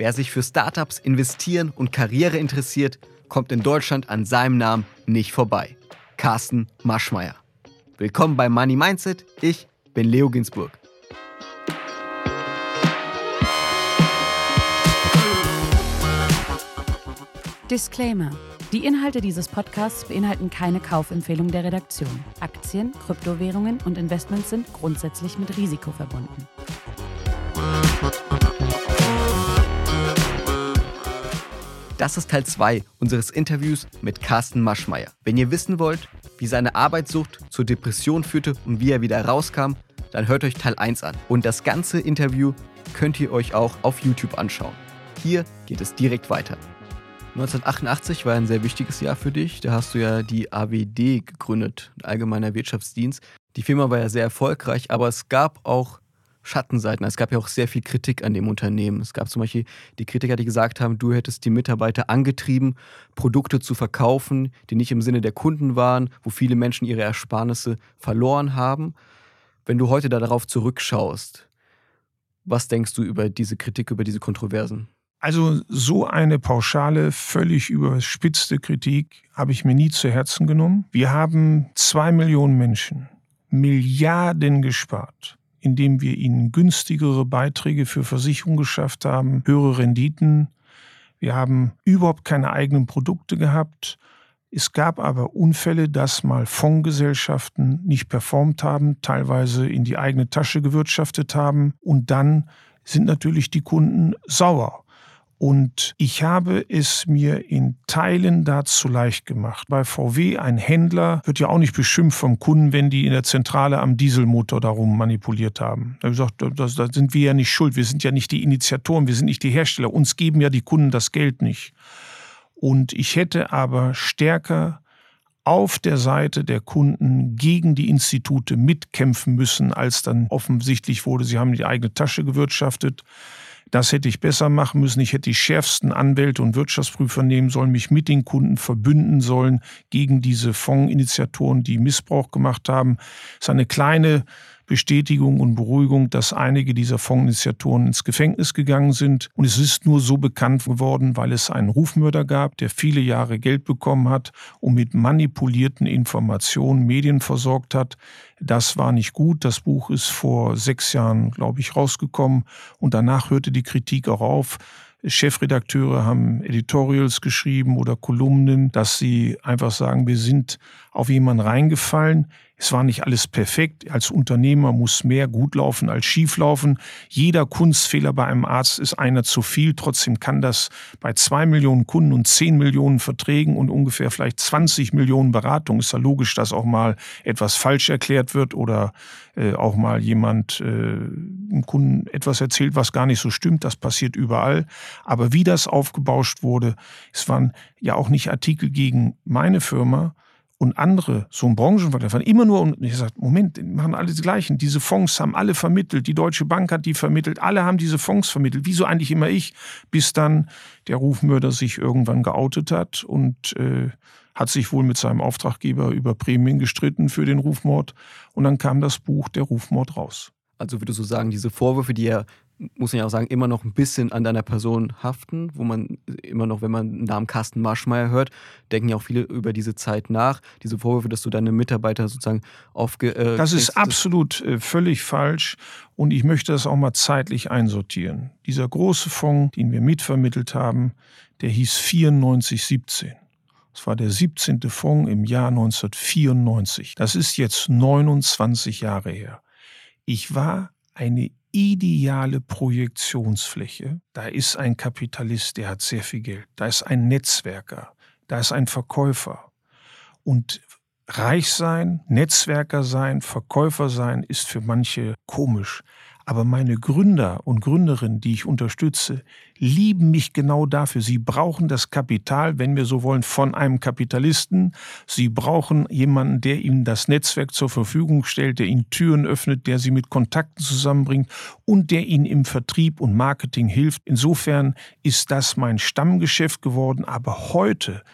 Wer sich für Startups, Investieren und Karriere interessiert, kommt in Deutschland an seinem Namen nicht vorbei. Carsten Maschmeyer. Willkommen bei Money Mindset. Ich bin Leo Ginsburg. Disclaimer. Die Inhalte dieses Podcasts beinhalten keine Kaufempfehlung der Redaktion. Aktien, Kryptowährungen und Investments sind grundsätzlich mit Risiko verbunden. Das ist Teil 2 unseres Interviews mit Carsten Maschmeyer. Wenn ihr wissen wollt, wie seine Arbeitssucht zur Depression führte und wie er wieder rauskam, dann hört euch Teil 1 an. Und das ganze Interview könnt ihr euch auch auf YouTube anschauen. Hier geht es direkt weiter. 1988 war ein sehr wichtiges Jahr für dich. Da hast du ja die AWD gegründet, Allgemeiner Wirtschaftsdienst. Die Firma war ja sehr erfolgreich, aber es gab auch Schattenseiten. Es gab ja auch sehr viel Kritik an dem Unternehmen. Es gab zum Beispiel die Kritiker, die gesagt haben, du hättest die Mitarbeiter angetrieben, Produkte zu verkaufen, die nicht im Sinne der Kunden waren, wo viele Menschen ihre Ersparnisse verloren haben. Wenn du heute da darauf zurückschaust, was denkst du über diese Kritik, über diese Kontroversen? Also so eine pauschale, völlig überspitzte Kritik habe ich mir nie zu Herzen genommen. Wir haben zwei Millionen Menschen Milliarden gespart indem wir ihnen günstigere Beiträge für Versicherungen geschafft haben, höhere Renditen. Wir haben überhaupt keine eigenen Produkte gehabt. Es gab aber Unfälle, dass mal Fondsgesellschaften nicht performt haben, teilweise in die eigene Tasche gewirtschaftet haben und dann sind natürlich die Kunden sauer. Und ich habe es mir in Teilen dazu leicht gemacht. Bei VW, ein Händler wird ja auch nicht beschimpft vom Kunden, wenn die in der Zentrale am Dieselmotor darum manipuliert haben. Da habe ich gesagt, da, sind wir ja nicht schuld. Wir sind ja nicht die Initiatoren, wir sind nicht die Hersteller. Uns geben ja die Kunden das Geld nicht. Und ich hätte aber stärker auf der Seite der Kunden gegen die Institute mitkämpfen müssen, als dann offensichtlich wurde, sie haben die eigene Tasche gewirtschaftet. Das hätte ich besser machen müssen. Ich hätte die schärfsten Anwälte und Wirtschaftsprüfer nehmen sollen, mich mit den Kunden verbünden sollen gegen diese Fondsinitiatoren, die Missbrauch gemacht haben. Es ist eine kleine Bestätigung und Beruhigung, dass einige dieser Fondsinitiatoren ins Gefängnis gegangen sind. Und es ist nur so bekannt geworden, weil es einen Rufmörder gab, der viele Jahre Geld bekommen hat und mit manipulierten Informationen Medien versorgt hat. Das war nicht gut. Das Buch ist vor sechs Jahren, glaube ich, rausgekommen. Und danach hörte die Kritik auch auf. Chefredakteure haben Editorials geschrieben oder Kolumnen, dass sie einfach sagen, wir sind auf jemanden reingefallen, es war nicht alles perfekt. Als Unternehmer muss mehr gut laufen als schief laufen. Jeder Kunstfehler bei einem Arzt ist einer zu viel. Trotzdem kann das bei zwei Millionen Kunden und zehn Millionen Verträgen und ungefähr vielleicht 20 Millionen Beratungen ist ja logisch, dass auch mal etwas falsch erklärt wird oder äh, auch mal jemand äh, einem Kunden etwas erzählt, was gar nicht so stimmt. Das passiert überall. Aber wie das aufgebauscht wurde, es waren ja auch nicht Artikel gegen meine Firma, und andere, so ein Branchenvergleich, immer nur, und ich sage, Moment, die machen alle die gleichen. Diese Fonds haben alle vermittelt, die Deutsche Bank hat die vermittelt, alle haben diese Fonds vermittelt. Wieso eigentlich immer ich? Bis dann der Rufmörder sich irgendwann geoutet hat und äh, hat sich wohl mit seinem Auftraggeber über Prämien gestritten für den Rufmord. Und dann kam das Buch Der Rufmord raus. Also würde so sagen, diese Vorwürfe, die er muss ja auch sagen, immer noch ein bisschen an deiner Person haften, wo man immer noch, wenn man den Namen Carsten Marschmeier hört, denken ja auch viele über diese Zeit nach. Diese Vorwürfe, dass du deine Mitarbeiter sozusagen aufge... Äh, das ist absolut äh, völlig falsch und ich möchte das auch mal zeitlich einsortieren. Dieser große Fonds, den wir mitvermittelt haben, der hieß 9417. Das war der 17. Fonds im Jahr 1994. Das ist jetzt 29 Jahre her. Ich war eine ideale Projektionsfläche. Da ist ein Kapitalist, der hat sehr viel Geld. Da ist ein Netzwerker. Da ist ein Verkäufer. Und reich sein, Netzwerker sein, Verkäufer sein ist für manche komisch. Aber meine Gründer und Gründerinnen, die ich unterstütze, lieben mich genau dafür. Sie brauchen das Kapital, wenn wir so wollen, von einem Kapitalisten. Sie brauchen jemanden, der ihnen das Netzwerk zur Verfügung stellt, der ihnen Türen öffnet, der sie mit Kontakten zusammenbringt und der ihnen im Vertrieb und Marketing hilft. Insofern ist das mein Stammgeschäft geworden. Aber heute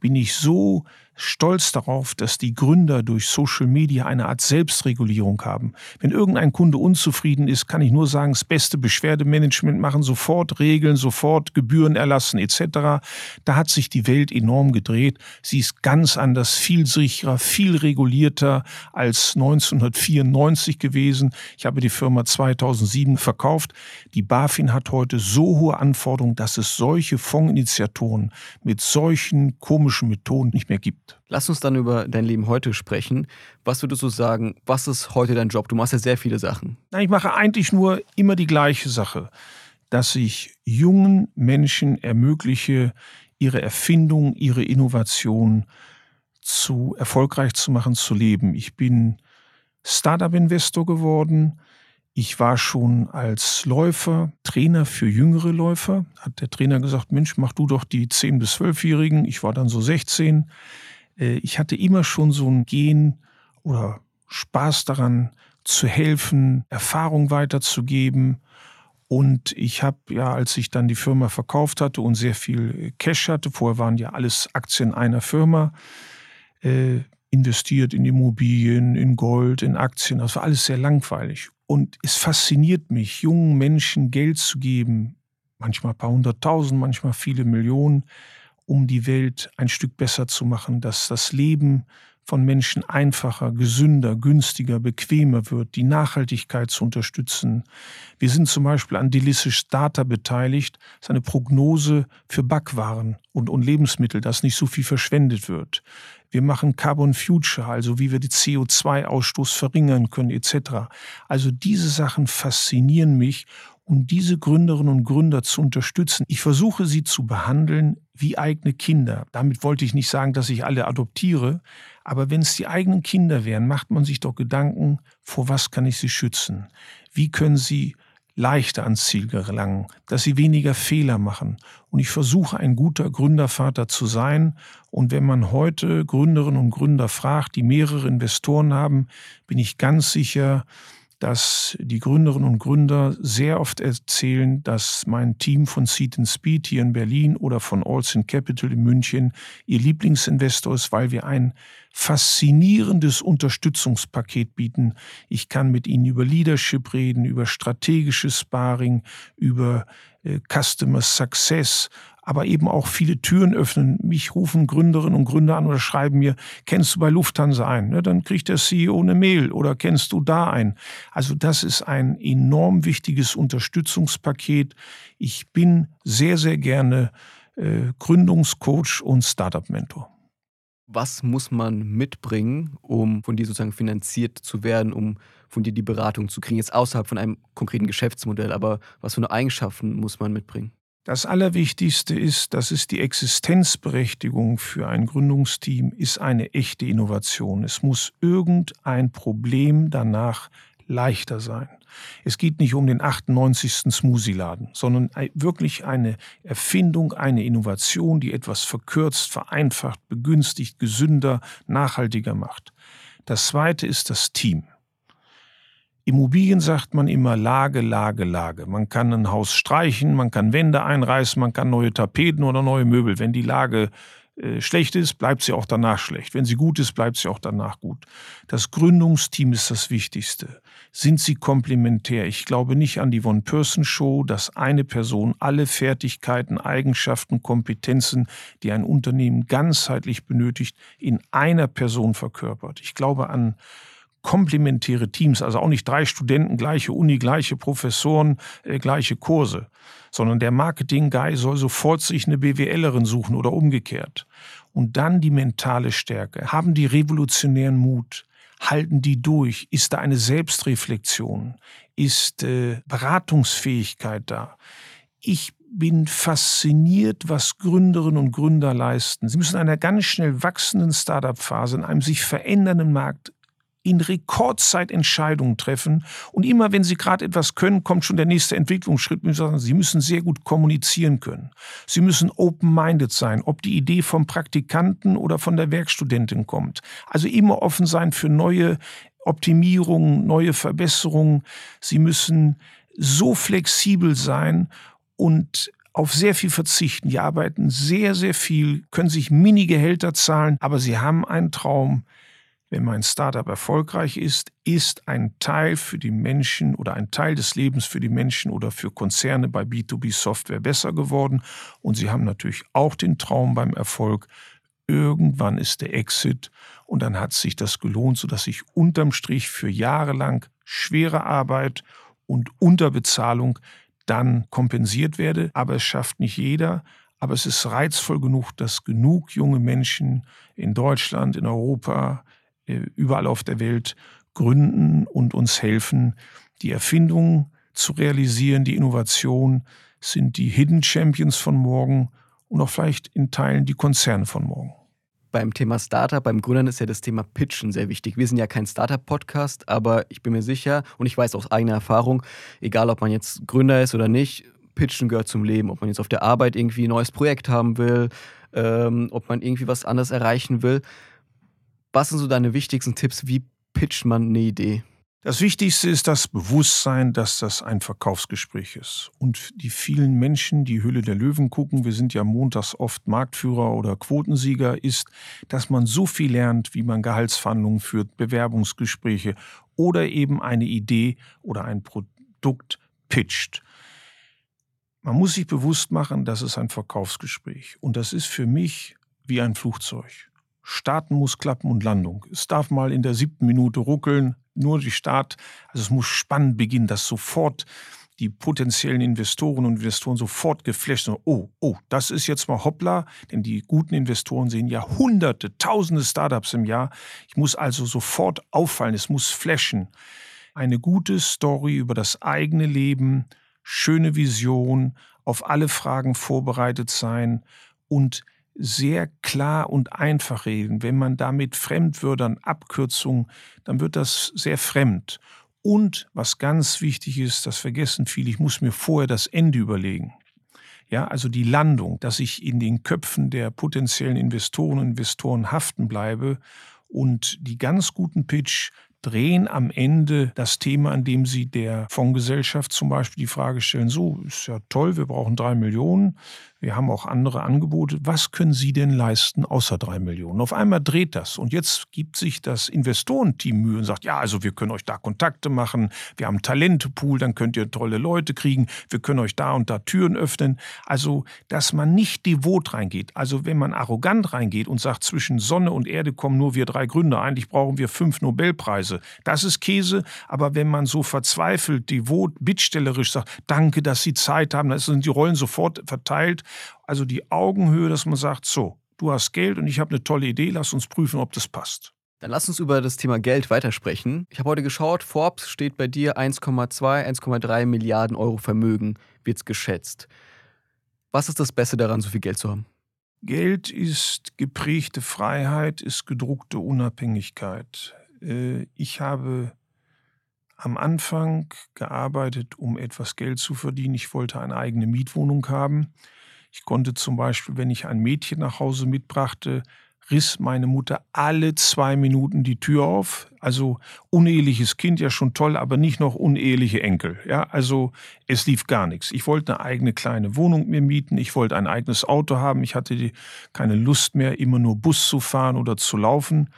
bin ich so stolz darauf, dass die Gründer durch Social Media eine Art Selbstregulierung haben. Wenn irgendein Kunde unzufrieden ist, kann ich nur sagen, das beste Beschwerdemanagement machen, sofort Regeln, sofort Gebühren erlassen etc. Da hat sich die Welt enorm gedreht. Sie ist ganz anders, viel sicherer, viel regulierter als 1994 gewesen. Ich habe die Firma 2007 verkauft. Die BaFin hat heute so hohe Anforderungen, dass es solche Fondsinitiatoren mit solchen komischen Methoden nicht mehr gibt. Lass uns dann über dein Leben heute sprechen. Was würdest du sagen, was ist heute dein Job? Du machst ja sehr viele Sachen. Ich mache eigentlich nur immer die gleiche Sache, dass ich jungen Menschen ermögliche, ihre Erfindung, ihre Innovation zu erfolgreich zu machen, zu leben. Ich bin Startup-Investor geworden. Ich war schon als Läufer Trainer für jüngere Läufer. Hat der Trainer gesagt, Mensch, mach du doch die 10- bis 12-Jährigen. Ich war dann so 16. Äh, ich hatte immer schon so ein Gen oder Spaß daran, zu helfen, Erfahrung weiterzugeben. Und ich habe ja, als ich dann die Firma verkauft hatte und sehr viel Cash hatte, vorher waren ja alles Aktien einer Firma, äh, investiert in Immobilien, in Gold, in Aktien. Das war alles sehr langweilig. Und es fasziniert mich, jungen Menschen Geld zu geben, manchmal ein paar hunderttausend, manchmal viele Millionen, um die Welt ein Stück besser zu machen, dass das Leben von Menschen einfacher, gesünder, günstiger, bequemer wird, die Nachhaltigkeit zu unterstützen. Wir sind zum Beispiel an Delicious Data beteiligt, das ist eine Prognose für Backwaren und, und Lebensmittel, dass nicht so viel verschwendet wird. Wir machen Carbon Future, also wie wir die CO2-Ausstoß verringern können, etc. Also diese Sachen faszinieren mich um diese Gründerinnen und Gründer zu unterstützen. Ich versuche sie zu behandeln wie eigene Kinder. Damit wollte ich nicht sagen, dass ich alle adoptiere, aber wenn es die eigenen Kinder wären, macht man sich doch Gedanken, vor was kann ich sie schützen? Wie können sie leichter ans Ziel gelangen, dass sie weniger Fehler machen. Und ich versuche ein guter Gründervater zu sein. Und wenn man heute Gründerinnen und Gründer fragt, die mehrere Investoren haben, bin ich ganz sicher, dass die Gründerinnen und Gründer sehr oft erzählen, dass mein Team von Seed and Speed hier in Berlin oder von Olsen Capital in München ihr Lieblingsinvestor ist, weil wir ein faszinierendes Unterstützungspaket bieten. Ich kann mit ihnen über Leadership reden, über strategisches Sparring, über äh, Customer Success, aber eben auch viele Türen öffnen. Mich rufen Gründerinnen und Gründer an oder schreiben mir, kennst du bei Lufthansa ein? Ne, dann kriegt der CEO eine Mail oder kennst du da ein? Also das ist ein enorm wichtiges Unterstützungspaket. Ich bin sehr, sehr gerne äh, Gründungscoach und Startup-Mentor. Was muss man mitbringen, um von dir sozusagen finanziert zu werden, um von dir die Beratung zu kriegen? Jetzt außerhalb von einem konkreten Geschäftsmodell, aber was für eine Eigenschaften muss man mitbringen? Das Allerwichtigste ist, dass es die Existenzberechtigung für ein Gründungsteam ist eine echte Innovation. Es muss irgendein Problem danach leichter sein. Es geht nicht um den 98. Smoothie-Laden, sondern wirklich eine Erfindung, eine Innovation, die etwas verkürzt, vereinfacht, begünstigt, gesünder, nachhaltiger macht. Das zweite ist das Team. Immobilien sagt man immer Lage, Lage, Lage. Man kann ein Haus streichen, man kann Wände einreißen, man kann neue Tapeten oder neue Möbel. Wenn die Lage äh, schlecht ist, bleibt sie auch danach schlecht. Wenn sie gut ist, bleibt sie auch danach gut. Das Gründungsteam ist das Wichtigste. Sind sie komplementär? Ich glaube nicht an die One-Person-Show, dass eine Person alle Fertigkeiten, Eigenschaften, Kompetenzen, die ein Unternehmen ganzheitlich benötigt, in einer Person verkörpert. Ich glaube an komplementäre Teams, also auch nicht drei Studenten, gleiche Uni, gleiche Professoren, äh, gleiche Kurse, sondern der Marketing-Guy soll sofort sich eine BWLerin suchen oder umgekehrt. Und dann die mentale Stärke. Haben die revolutionären Mut? Halten die durch? Ist da eine Selbstreflexion? Ist äh, Beratungsfähigkeit da? Ich bin fasziniert, was Gründerinnen und Gründer leisten. Sie müssen in einer ganz schnell wachsenden Startup-Phase, in einem sich verändernden Markt in Rekordzeit Entscheidungen treffen. Und immer wenn Sie gerade etwas können, kommt schon der nächste Entwicklungsschritt. Sie müssen sehr gut kommunizieren können. Sie müssen open-minded sein, ob die Idee vom Praktikanten oder von der Werkstudentin kommt. Also immer offen sein für neue Optimierungen, neue Verbesserungen. Sie müssen so flexibel sein und auf sehr viel verzichten. Die arbeiten sehr, sehr viel, können sich Mini-Gehälter zahlen, aber sie haben einen Traum. Wenn mein Startup erfolgreich ist, ist ein Teil für die Menschen oder ein Teil des Lebens für die Menschen oder für Konzerne bei B2B Software besser geworden. Und sie haben natürlich auch den Traum beim Erfolg. Irgendwann ist der Exit und dann hat sich das gelohnt, sodass ich unterm Strich für jahrelang schwere Arbeit und Unterbezahlung dann kompensiert werde. Aber es schafft nicht jeder. Aber es ist reizvoll genug, dass genug junge Menschen in Deutschland, in Europa, überall auf der Welt gründen und uns helfen, die Erfindung zu realisieren, die Innovation sind die Hidden Champions von morgen und auch vielleicht in Teilen die Konzerne von morgen beim Thema Startup, beim Gründern ist ja das Thema Pitchen sehr wichtig. Wir sind ja kein Startup-Podcast, aber ich bin mir sicher und ich weiß aus eigener Erfahrung, egal ob man jetzt Gründer ist oder nicht, Pitchen gehört zum Leben. Ob man jetzt auf der Arbeit irgendwie ein neues Projekt haben will, ähm, ob man irgendwie was anderes erreichen will. Was sind so deine wichtigsten Tipps? Wie pitcht man eine Idee? Das Wichtigste ist das Bewusstsein, dass das ein Verkaufsgespräch ist. Und die vielen Menschen, die Hülle der Löwen gucken, wir sind ja montags oft Marktführer oder Quotensieger, ist, dass man so viel lernt, wie man Gehaltsverhandlungen führt, Bewerbungsgespräche oder eben eine Idee oder ein Produkt pitcht. Man muss sich bewusst machen, das ist ein Verkaufsgespräch. Und das ist für mich wie ein Flugzeug. Starten muss klappen und Landung. Es darf mal in der siebten Minute ruckeln, nur die Start. Also es muss spannend beginnen, dass sofort die potenziellen Investoren und Investoren sofort geflasht sind. Oh, oh, das ist jetzt mal hoppla, denn die guten Investoren sehen ja hunderte, tausende Startups im Jahr. Ich muss also sofort auffallen, es muss flashen. Eine gute Story über das eigene Leben, schöne Vision, auf alle Fragen vorbereitet sein und sehr klar und einfach reden. Wenn man damit Fremdwörtern, Abkürzungen, dann wird das sehr fremd. Und was ganz wichtig ist, das vergessen viele, ich muss mir vorher das Ende überlegen. Ja, also die Landung, dass ich in den Köpfen der potenziellen Investoren und Investoren haften bleibe und die ganz guten Pitch drehen am Ende das Thema, an dem sie der Fondsgesellschaft zum Beispiel die Frage stellen, so, ist ja toll, wir brauchen drei Millionen, wir haben auch andere Angebote. Was können Sie denn leisten außer drei Millionen? Auf einmal dreht das. Und jetzt gibt sich das Investorenteam Mühe und sagt, ja, also wir können euch da Kontakte machen, wir haben Talentepool, dann könnt ihr tolle Leute kriegen, wir können euch da und da Türen öffnen. Also, dass man nicht devot reingeht. Also, wenn man arrogant reingeht und sagt, zwischen Sonne und Erde kommen nur wir drei Gründer, eigentlich brauchen wir fünf Nobelpreise. Das ist Käse. Aber wenn man so verzweifelt, devot, bittstellerisch sagt, danke, dass Sie Zeit haben, dann sind die Rollen sofort verteilt also die Augenhöhe, dass man sagt, so, du hast Geld und ich habe eine tolle Idee, lass uns prüfen, ob das passt. Dann lass uns über das Thema Geld weitersprechen. Ich habe heute geschaut, Forbes steht bei dir 1,2, 1,3 Milliarden Euro Vermögen, wird es geschätzt. Was ist das Beste daran, so viel Geld zu haben? Geld ist geprägte Freiheit, ist gedruckte Unabhängigkeit. Äh, ich habe am Anfang gearbeitet, um etwas Geld zu verdienen. Ich wollte eine eigene Mietwohnung haben. Ich konnte zum Beispiel, wenn ich ein Mädchen nach Hause mitbrachte, riss meine Mutter alle zwei Minuten die Tür auf. Also uneheliches Kind ja schon toll, aber nicht noch uneheliche Enkel. Ja, also es lief gar nichts. Ich wollte eine eigene kleine Wohnung mir mieten. Ich wollte ein eigenes Auto haben. Ich hatte keine Lust mehr, immer nur Bus zu fahren oder zu laufen.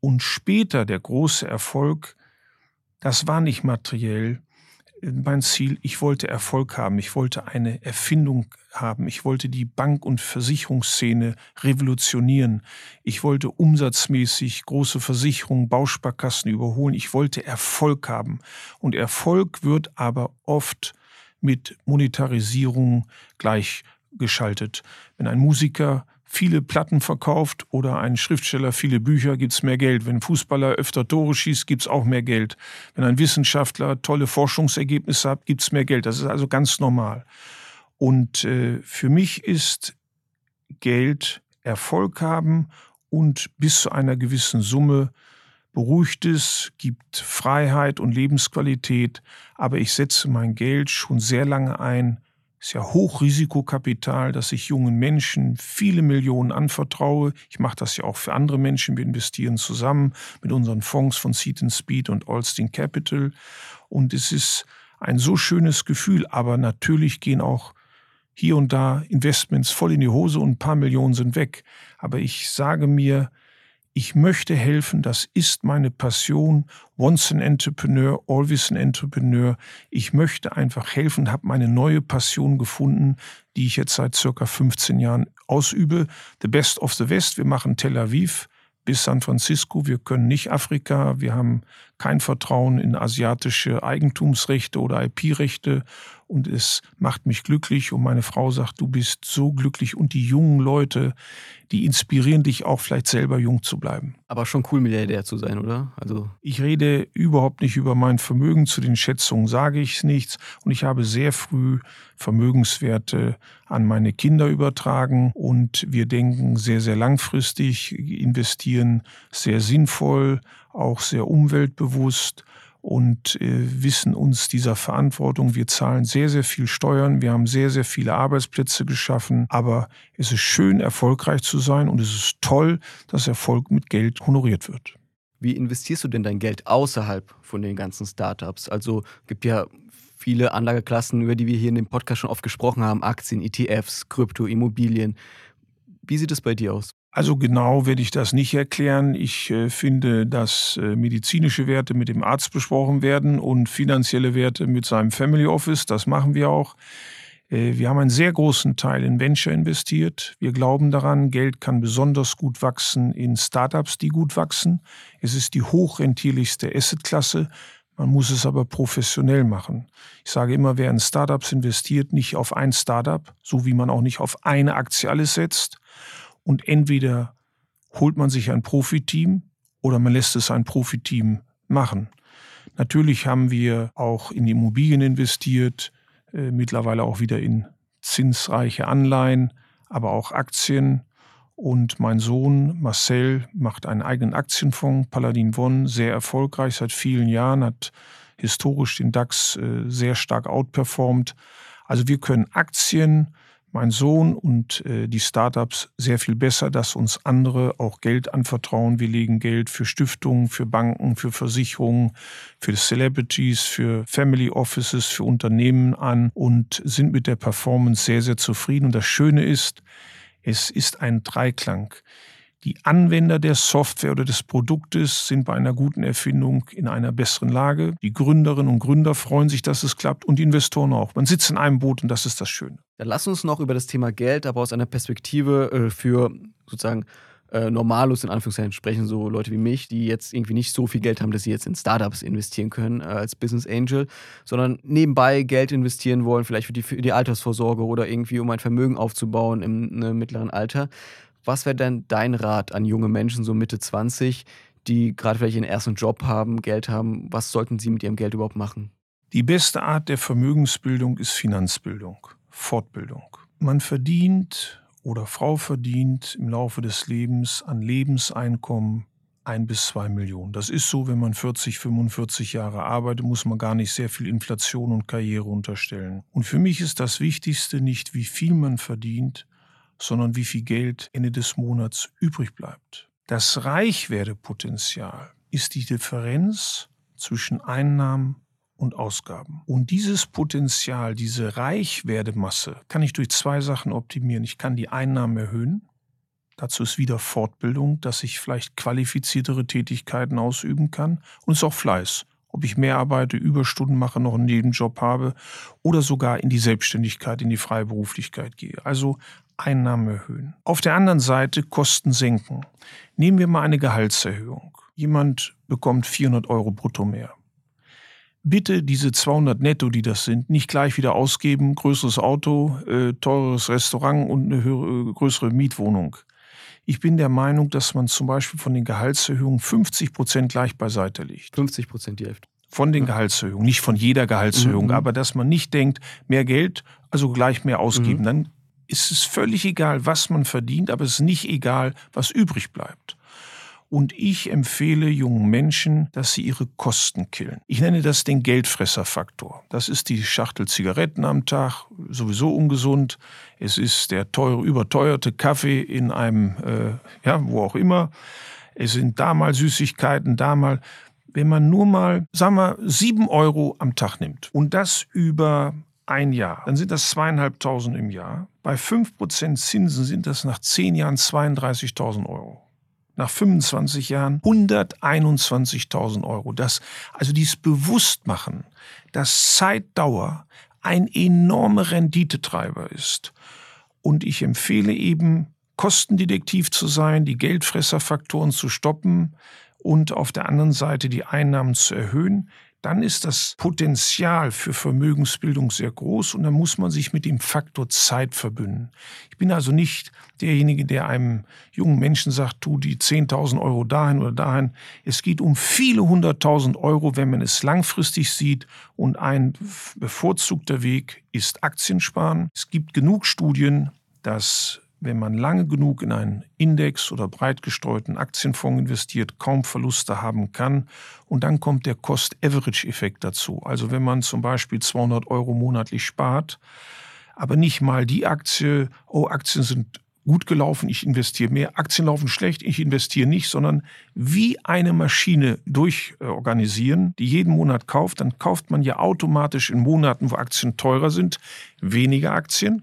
Und später der große Erfolg, das war nicht materiell, mein Ziel, ich wollte Erfolg haben, ich wollte eine Erfindung haben, ich wollte die Bank- und Versicherungsszene revolutionieren, ich wollte umsatzmäßig große Versicherungen, Bausparkassen überholen, ich wollte Erfolg haben. Und Erfolg wird aber oft mit Monetarisierung gleichgeschaltet. Wenn ein Musiker viele Platten verkauft oder ein Schriftsteller viele Bücher, gibt es mehr Geld. Wenn ein Fußballer öfter Tore schießt, gibt es auch mehr Geld. Wenn ein Wissenschaftler tolle Forschungsergebnisse hat, gibt es mehr Geld. Das ist also ganz normal. Und äh, für mich ist Geld Erfolg haben und bis zu einer gewissen Summe beruhigt es, gibt Freiheit und Lebensqualität. Aber ich setze mein Geld schon sehr lange ein ist ja Hochrisikokapital, dass ich jungen Menschen viele Millionen anvertraue. Ich mache das ja auch für andere Menschen. Wir investieren zusammen mit unseren Fonds von Seed and Speed und Alstin Capital. Und es ist ein so schönes Gefühl. Aber natürlich gehen auch hier und da Investments voll in die Hose und ein paar Millionen sind weg. Aber ich sage mir, ich möchte helfen, das ist meine Passion. Once an Entrepreneur, always an Entrepreneur. Ich möchte einfach helfen, habe meine neue Passion gefunden, die ich jetzt seit circa 15 Jahren ausübe. The Best of the West. Wir machen Tel Aviv bis San Francisco. Wir können nicht Afrika. Wir haben kein Vertrauen in asiatische Eigentumsrechte oder IP-Rechte und es macht mich glücklich und meine Frau sagt, du bist so glücklich und die jungen Leute, die inspirieren dich auch vielleicht selber jung zu bleiben. Aber schon cool Milliardär zu sein, oder? Also ich rede überhaupt nicht über mein Vermögen, zu den Schätzungen sage ich nichts und ich habe sehr früh Vermögenswerte an meine Kinder übertragen und wir denken sehr sehr langfristig, investieren sehr sinnvoll, auch sehr umweltbewusst und äh, wissen uns dieser Verantwortung. Wir zahlen sehr, sehr viel Steuern, wir haben sehr, sehr viele Arbeitsplätze geschaffen, aber es ist schön, erfolgreich zu sein und es ist toll, dass Erfolg mit Geld honoriert wird. Wie investierst du denn dein Geld außerhalb von den ganzen Startups? Also gibt ja viele Anlageklassen, über die wir hier in dem Podcast schon oft gesprochen haben, Aktien, ETFs, Krypto, Immobilien. Wie sieht es bei dir aus? Also genau werde ich das nicht erklären. Ich äh, finde, dass äh, medizinische Werte mit dem Arzt besprochen werden und finanzielle Werte mit seinem Family Office. Das machen wir auch. Äh, wir haben einen sehr großen Teil in Venture investiert. Wir glauben daran, Geld kann besonders gut wachsen in Startups, die gut wachsen. Es ist die hochrentierlichste Assetklasse. Man muss es aber professionell machen. Ich sage immer, wer in Startups investiert, nicht auf ein Startup, so wie man auch nicht auf eine Aktie alles setzt und entweder holt man sich ein Profiteam oder man lässt es ein Profiteam machen. Natürlich haben wir auch in Immobilien investiert, äh, mittlerweile auch wieder in zinsreiche Anleihen, aber auch Aktien. Und mein Sohn Marcel macht einen eigenen Aktienfonds, Paladin One, sehr erfolgreich seit vielen Jahren, hat historisch den DAX äh, sehr stark outperformt. Also wir können Aktien, mein Sohn und äh, die Startups sehr viel besser, dass uns andere auch Geld anvertrauen. Wir legen Geld für Stiftungen, für Banken, für Versicherungen, für Celebrities, für Family Offices, für Unternehmen an und sind mit der Performance sehr, sehr zufrieden. Und das Schöne ist, es ist ein Dreiklang. Die Anwender der Software oder des Produktes sind bei einer guten Erfindung in einer besseren Lage. Die Gründerinnen und Gründer freuen sich, dass es klappt und die Investoren auch. Man sitzt in einem Boot und das ist das Schöne. Dann lass uns noch über das Thema Geld, aber aus einer Perspektive äh, für sozusagen äh, Normalos in Anführungszeichen sprechen, so Leute wie mich, die jetzt irgendwie nicht so viel Geld haben, dass sie jetzt in Startups investieren können äh, als Business Angel, sondern nebenbei Geld investieren wollen, vielleicht für die, für die Altersvorsorge oder irgendwie um ein Vermögen aufzubauen im ne, mittleren Alter. Was wäre denn dein Rat an junge Menschen, so Mitte 20, die gerade vielleicht ihren ersten Job haben, Geld haben? Was sollten sie mit ihrem Geld überhaupt machen? Die beste Art der Vermögensbildung ist Finanzbildung, Fortbildung. Man verdient oder Frau verdient im Laufe des Lebens an Lebenseinkommen ein bis zwei Millionen. Das ist so, wenn man 40, 45 Jahre arbeitet, muss man gar nicht sehr viel Inflation und Karriere unterstellen. Und für mich ist das Wichtigste nicht, wie viel man verdient, sondern wie viel Geld Ende des Monats übrig bleibt. Das Reichwerdepotenzial ist die Differenz zwischen Einnahmen und Ausgaben. Und dieses Potenzial, diese Reichwerdemasse, kann ich durch zwei Sachen optimieren. Ich kann die Einnahmen erhöhen. Dazu ist wieder Fortbildung, dass ich vielleicht qualifiziertere Tätigkeiten ausüben kann. Und es ist auch Fleiß. Ob ich mehr arbeite, Überstunden mache, noch einen Nebenjob habe oder sogar in die Selbstständigkeit, in die Freiberuflichkeit gehe. Also Einnahmen erhöhen. Auf der anderen Seite Kosten senken. Nehmen wir mal eine Gehaltserhöhung. Jemand bekommt 400 Euro brutto mehr. Bitte diese 200 netto, die das sind, nicht gleich wieder ausgeben. Größeres Auto, äh, teures Restaurant und eine höhere, größere Mietwohnung. Ich bin der Meinung, dass man zum Beispiel von den Gehaltserhöhungen 50 Prozent gleich beiseite legt. 50 Prozent die Hälfte. Von den Gehaltserhöhungen, nicht von jeder Gehaltserhöhung, mhm. aber dass man nicht denkt, mehr Geld, also gleich mehr ausgeben. Mhm. Dann ist es völlig egal, was man verdient, aber es ist nicht egal, was übrig bleibt. Und ich empfehle jungen Menschen, dass sie ihre Kosten killen. Ich nenne das den Geldfresserfaktor. Das ist die Schachtel Zigaretten am Tag, sowieso ungesund. Es ist der teure, überteuerte Kaffee in einem, äh, ja, wo auch immer. Es sind da mal Süßigkeiten, da mal. Wenn man nur mal, sagen wir, sieben Euro am Tag nimmt und das über ein Jahr, dann sind das zweieinhalbtausend im Jahr. Bei fünf Prozent Zinsen sind das nach zehn Jahren 32.000 Euro. Nach 25 Jahren 121.000 Euro. Das, also dieses Bewusstmachen, dass Zeitdauer ein enormer Renditetreiber ist. Und ich empfehle eben, kostendetektiv zu sein, die Geldfresserfaktoren zu stoppen und auf der anderen Seite die Einnahmen zu erhöhen dann ist das Potenzial für Vermögensbildung sehr groß und dann muss man sich mit dem Faktor Zeit verbünden. Ich bin also nicht derjenige, der einem jungen Menschen sagt, tu die 10.000 Euro dahin oder dahin. Es geht um viele hunderttausend Euro, wenn man es langfristig sieht und ein bevorzugter Weg ist Aktiensparen. Es gibt genug Studien, dass wenn man lange genug in einen Index oder breit gestreuten Aktienfonds investiert, kaum Verluste haben kann. Und dann kommt der Cost-Average-Effekt dazu. Also wenn man zum Beispiel 200 Euro monatlich spart, aber nicht mal die Aktie, oh, Aktien sind gut gelaufen, ich investiere mehr, Aktien laufen schlecht, ich investiere nicht, sondern wie eine Maschine durchorganisieren, die jeden Monat kauft, dann kauft man ja automatisch in Monaten, wo Aktien teurer sind, weniger Aktien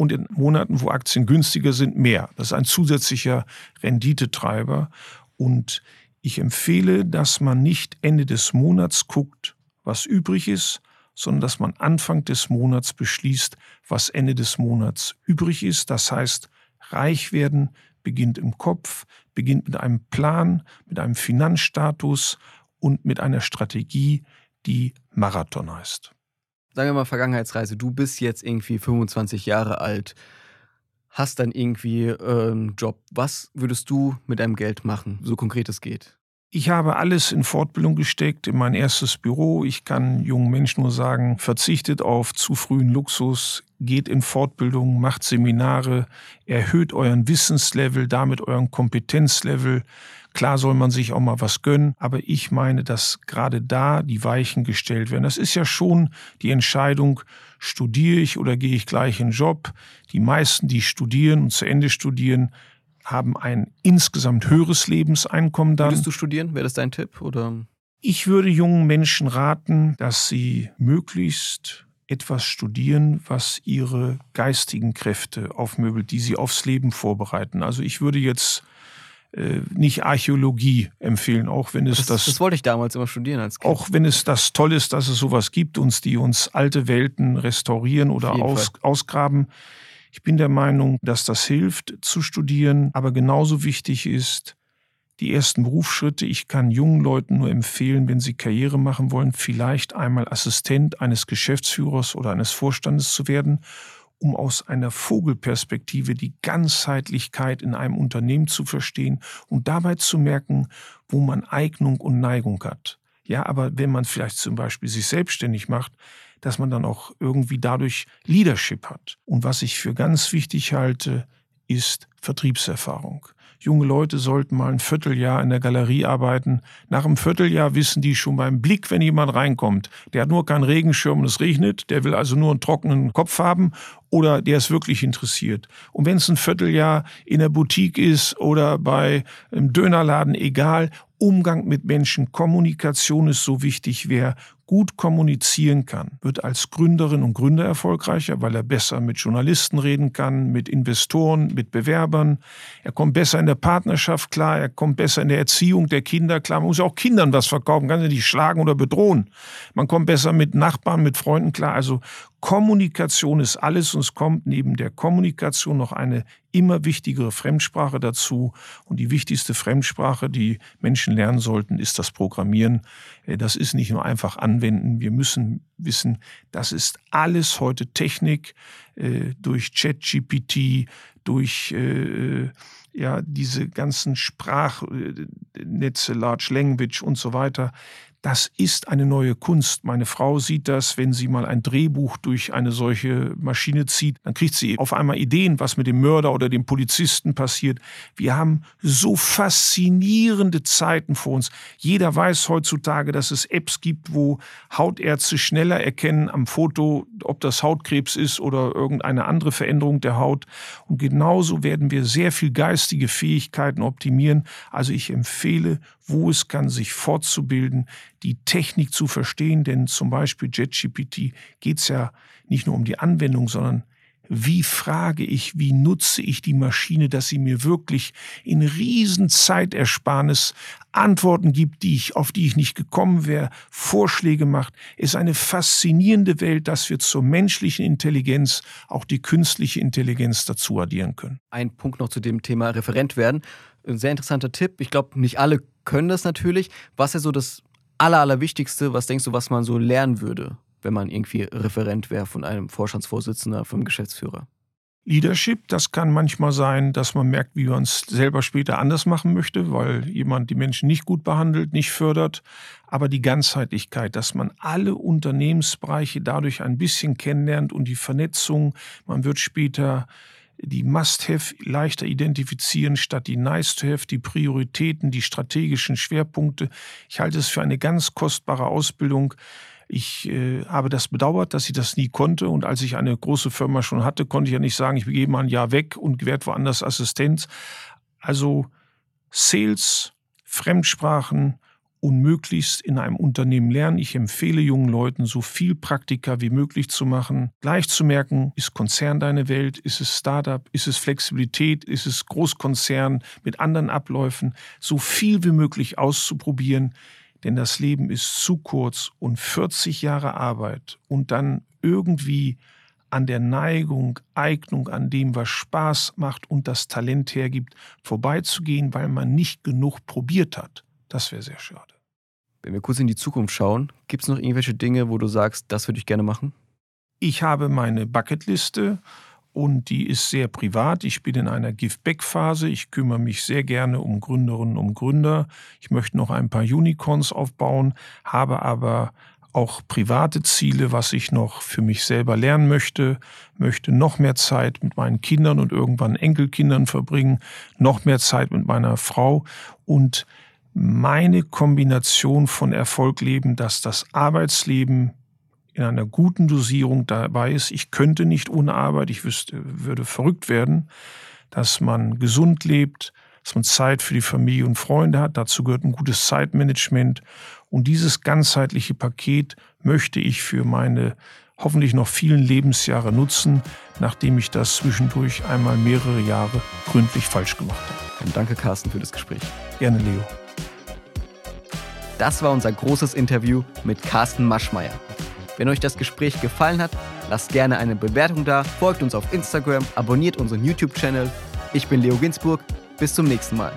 und in Monaten, wo Aktien günstiger sind, mehr. Das ist ein zusätzlicher Renditetreiber. Und ich empfehle, dass man nicht Ende des Monats guckt, was übrig ist, sondern dass man Anfang des Monats beschließt, was Ende des Monats übrig ist. Das heißt, reich werden beginnt im Kopf, beginnt mit einem Plan, mit einem Finanzstatus und mit einer Strategie, die Marathon heißt sagen wir mal Vergangenheitsreise, du bist jetzt irgendwie 25 Jahre alt, hast dann irgendwie äh, einen Job. Was würdest du mit deinem Geld machen, so konkret es geht? Ich habe alles in Fortbildung gesteckt, in mein erstes Büro. Ich kann jungen Menschen nur sagen, verzichtet auf zu frühen Luxus, geht in Fortbildung, macht Seminare, erhöht euren Wissenslevel, damit euren Kompetenzlevel. Klar soll man sich auch mal was gönnen, aber ich meine, dass gerade da die Weichen gestellt werden. Das ist ja schon die Entscheidung, studiere ich oder gehe ich gleich in den Job. Die meisten, die studieren und zu Ende studieren, haben ein insgesamt höheres Lebenseinkommen dann. Würdest du studieren? Wäre das dein Tipp? Oder? Ich würde jungen Menschen raten, dass sie möglichst etwas studieren, was ihre geistigen Kräfte aufmöbelt, die sie aufs Leben vorbereiten. Also ich würde jetzt äh, nicht Archäologie empfehlen, auch wenn es das, das, das wollte ich damals immer studieren als kind. Auch wenn es das toll ist, dass es sowas gibt, uns die uns alte Welten restaurieren oder aus, ausgraben. Ich bin der Meinung, dass das hilft zu studieren, aber genauso wichtig ist die ersten Berufsschritte. Ich kann jungen Leuten nur empfehlen, wenn sie Karriere machen wollen, vielleicht einmal Assistent eines Geschäftsführers oder eines Vorstandes zu werden um aus einer Vogelperspektive die Ganzheitlichkeit in einem Unternehmen zu verstehen und dabei zu merken, wo man Eignung und Neigung hat. Ja, aber wenn man vielleicht zum Beispiel sich selbstständig macht, dass man dann auch irgendwie dadurch Leadership hat. Und was ich für ganz wichtig halte, ist Vertriebserfahrung. Junge Leute sollten mal ein Vierteljahr in der Galerie arbeiten. Nach einem Vierteljahr wissen die schon beim Blick, wenn jemand reinkommt. Der hat nur keinen Regenschirm und es regnet. Der will also nur einen trockenen Kopf haben oder der ist wirklich interessiert. Und wenn es ein Vierteljahr in der Boutique ist oder bei einem Dönerladen, egal, Umgang mit Menschen, Kommunikation ist so wichtig. Wer gut kommunizieren kann, wird als Gründerin und Gründer erfolgreicher, weil er besser mit Journalisten reden kann, mit Investoren, mit Bewerbern. Er kommt besser in der Partnerschaft klar, er kommt besser in der Erziehung der Kinder klar. Man muss auch Kindern was verkaufen, kann sie nicht schlagen oder bedrohen. Man kommt besser mit Nachbarn, mit Freunden klar. Also Kommunikation ist alles und es kommt neben der Kommunikation noch eine immer wichtigere Fremdsprache dazu. Und die wichtigste Fremdsprache, die Menschen lernen sollten, ist das Programmieren. Äh, das ist nicht nur einfach anwenden. Wir müssen wissen, das ist alles heute Technik äh, durch ChatGPT, durch äh, ja, diese ganzen Sprachnetze, Large Language und so weiter. Das ist eine neue Kunst. Meine Frau sieht das, wenn sie mal ein Drehbuch durch eine solche Maschine zieht, dann kriegt sie auf einmal Ideen, was mit dem Mörder oder dem Polizisten passiert. Wir haben so faszinierende Zeiten vor uns. Jeder weiß heutzutage, dass es Apps gibt, wo Hautärzte schnell schneller erkennen am Foto, ob das Hautkrebs ist oder irgendeine andere Veränderung der Haut. Und genauso werden wir sehr viel geistige Fähigkeiten optimieren. Also ich empfehle, wo es kann, sich fortzubilden, die Technik zu verstehen, denn zum Beispiel JetGPT geht es ja nicht nur um die Anwendung, sondern wie frage ich, wie nutze ich die Maschine, dass sie mir wirklich in Riesenzeitersparnis Antworten gibt, die ich, auf die ich nicht gekommen wäre, Vorschläge macht, ist eine faszinierende Welt, dass wir zur menschlichen Intelligenz auch die künstliche Intelligenz dazu addieren können. Ein Punkt noch zu dem Thema Referent werden. Ein sehr interessanter Tipp. Ich glaube, nicht alle können das natürlich. Was ist so das Aller, Allerwichtigste, was denkst du, was man so lernen würde? wenn man irgendwie Referent wäre von einem Vorstandsvorsitzender, vom Geschäftsführer? Leadership, das kann manchmal sein, dass man merkt, wie man es selber später anders machen möchte, weil jemand die Menschen nicht gut behandelt, nicht fördert. Aber die Ganzheitlichkeit, dass man alle Unternehmensbereiche dadurch ein bisschen kennenlernt und die Vernetzung, man wird später die Must-Have leichter identifizieren statt die Nice-to-Have, die Prioritäten, die strategischen Schwerpunkte. Ich halte es für eine ganz kostbare Ausbildung, ich äh, habe das bedauert, dass ich das nie konnte. Und als ich eine große Firma schon hatte, konnte ich ja nicht sagen, ich begebe mal ein Jahr weg und werde woanders Assistent. Also Sales, Fremdsprachen und möglichst in einem Unternehmen lernen. Ich empfehle jungen Leuten, so viel Praktika wie möglich zu machen. Gleich zu merken, ist Konzern deine Welt? Ist es Startup? Ist es Flexibilität? Ist es Großkonzern mit anderen Abläufen? So viel wie möglich auszuprobieren denn das Leben ist zu kurz und 40 Jahre Arbeit und dann irgendwie an der Neigung, Eignung, an dem, was Spaß macht und das Talent hergibt, vorbeizugehen, weil man nicht genug probiert hat. Das wäre sehr schade. Wenn wir kurz in die Zukunft schauen, gibt es noch irgendwelche Dinge, wo du sagst, das würde ich gerne machen? Ich habe meine Bucketliste und die ist sehr privat. Ich bin in einer Give-Back-Phase. Ich kümmere mich sehr gerne um Gründerinnen und Gründer. Ich möchte noch ein paar Unicorns aufbauen, habe aber auch private Ziele, was ich noch für mich selber lernen möchte, möchte noch mehr Zeit mit meinen Kindern und irgendwann Enkelkindern verbringen, noch mehr Zeit mit meiner Frau und meine Kombination von Erfolg leben, dass das Arbeitsleben in einer guten Dosierung dabei ist. Ich könnte nicht ohne Arbeit, ich wüsste, würde verrückt werden, dass man gesund lebt, dass man Zeit für die Familie und Freunde hat. Dazu gehört ein gutes Zeitmanagement. Und dieses ganzheitliche Paket möchte ich für meine hoffentlich noch vielen Lebensjahre nutzen, nachdem ich das zwischendurch einmal mehrere Jahre gründlich falsch gemacht habe. Und danke, Carsten, für das Gespräch. Gerne, Leo. Das war unser großes Interview mit Carsten Maschmeyer. Wenn euch das Gespräch gefallen hat, lasst gerne eine Bewertung da, folgt uns auf Instagram, abonniert unseren YouTube-Channel. Ich bin Leo Ginsburg. Bis zum nächsten Mal.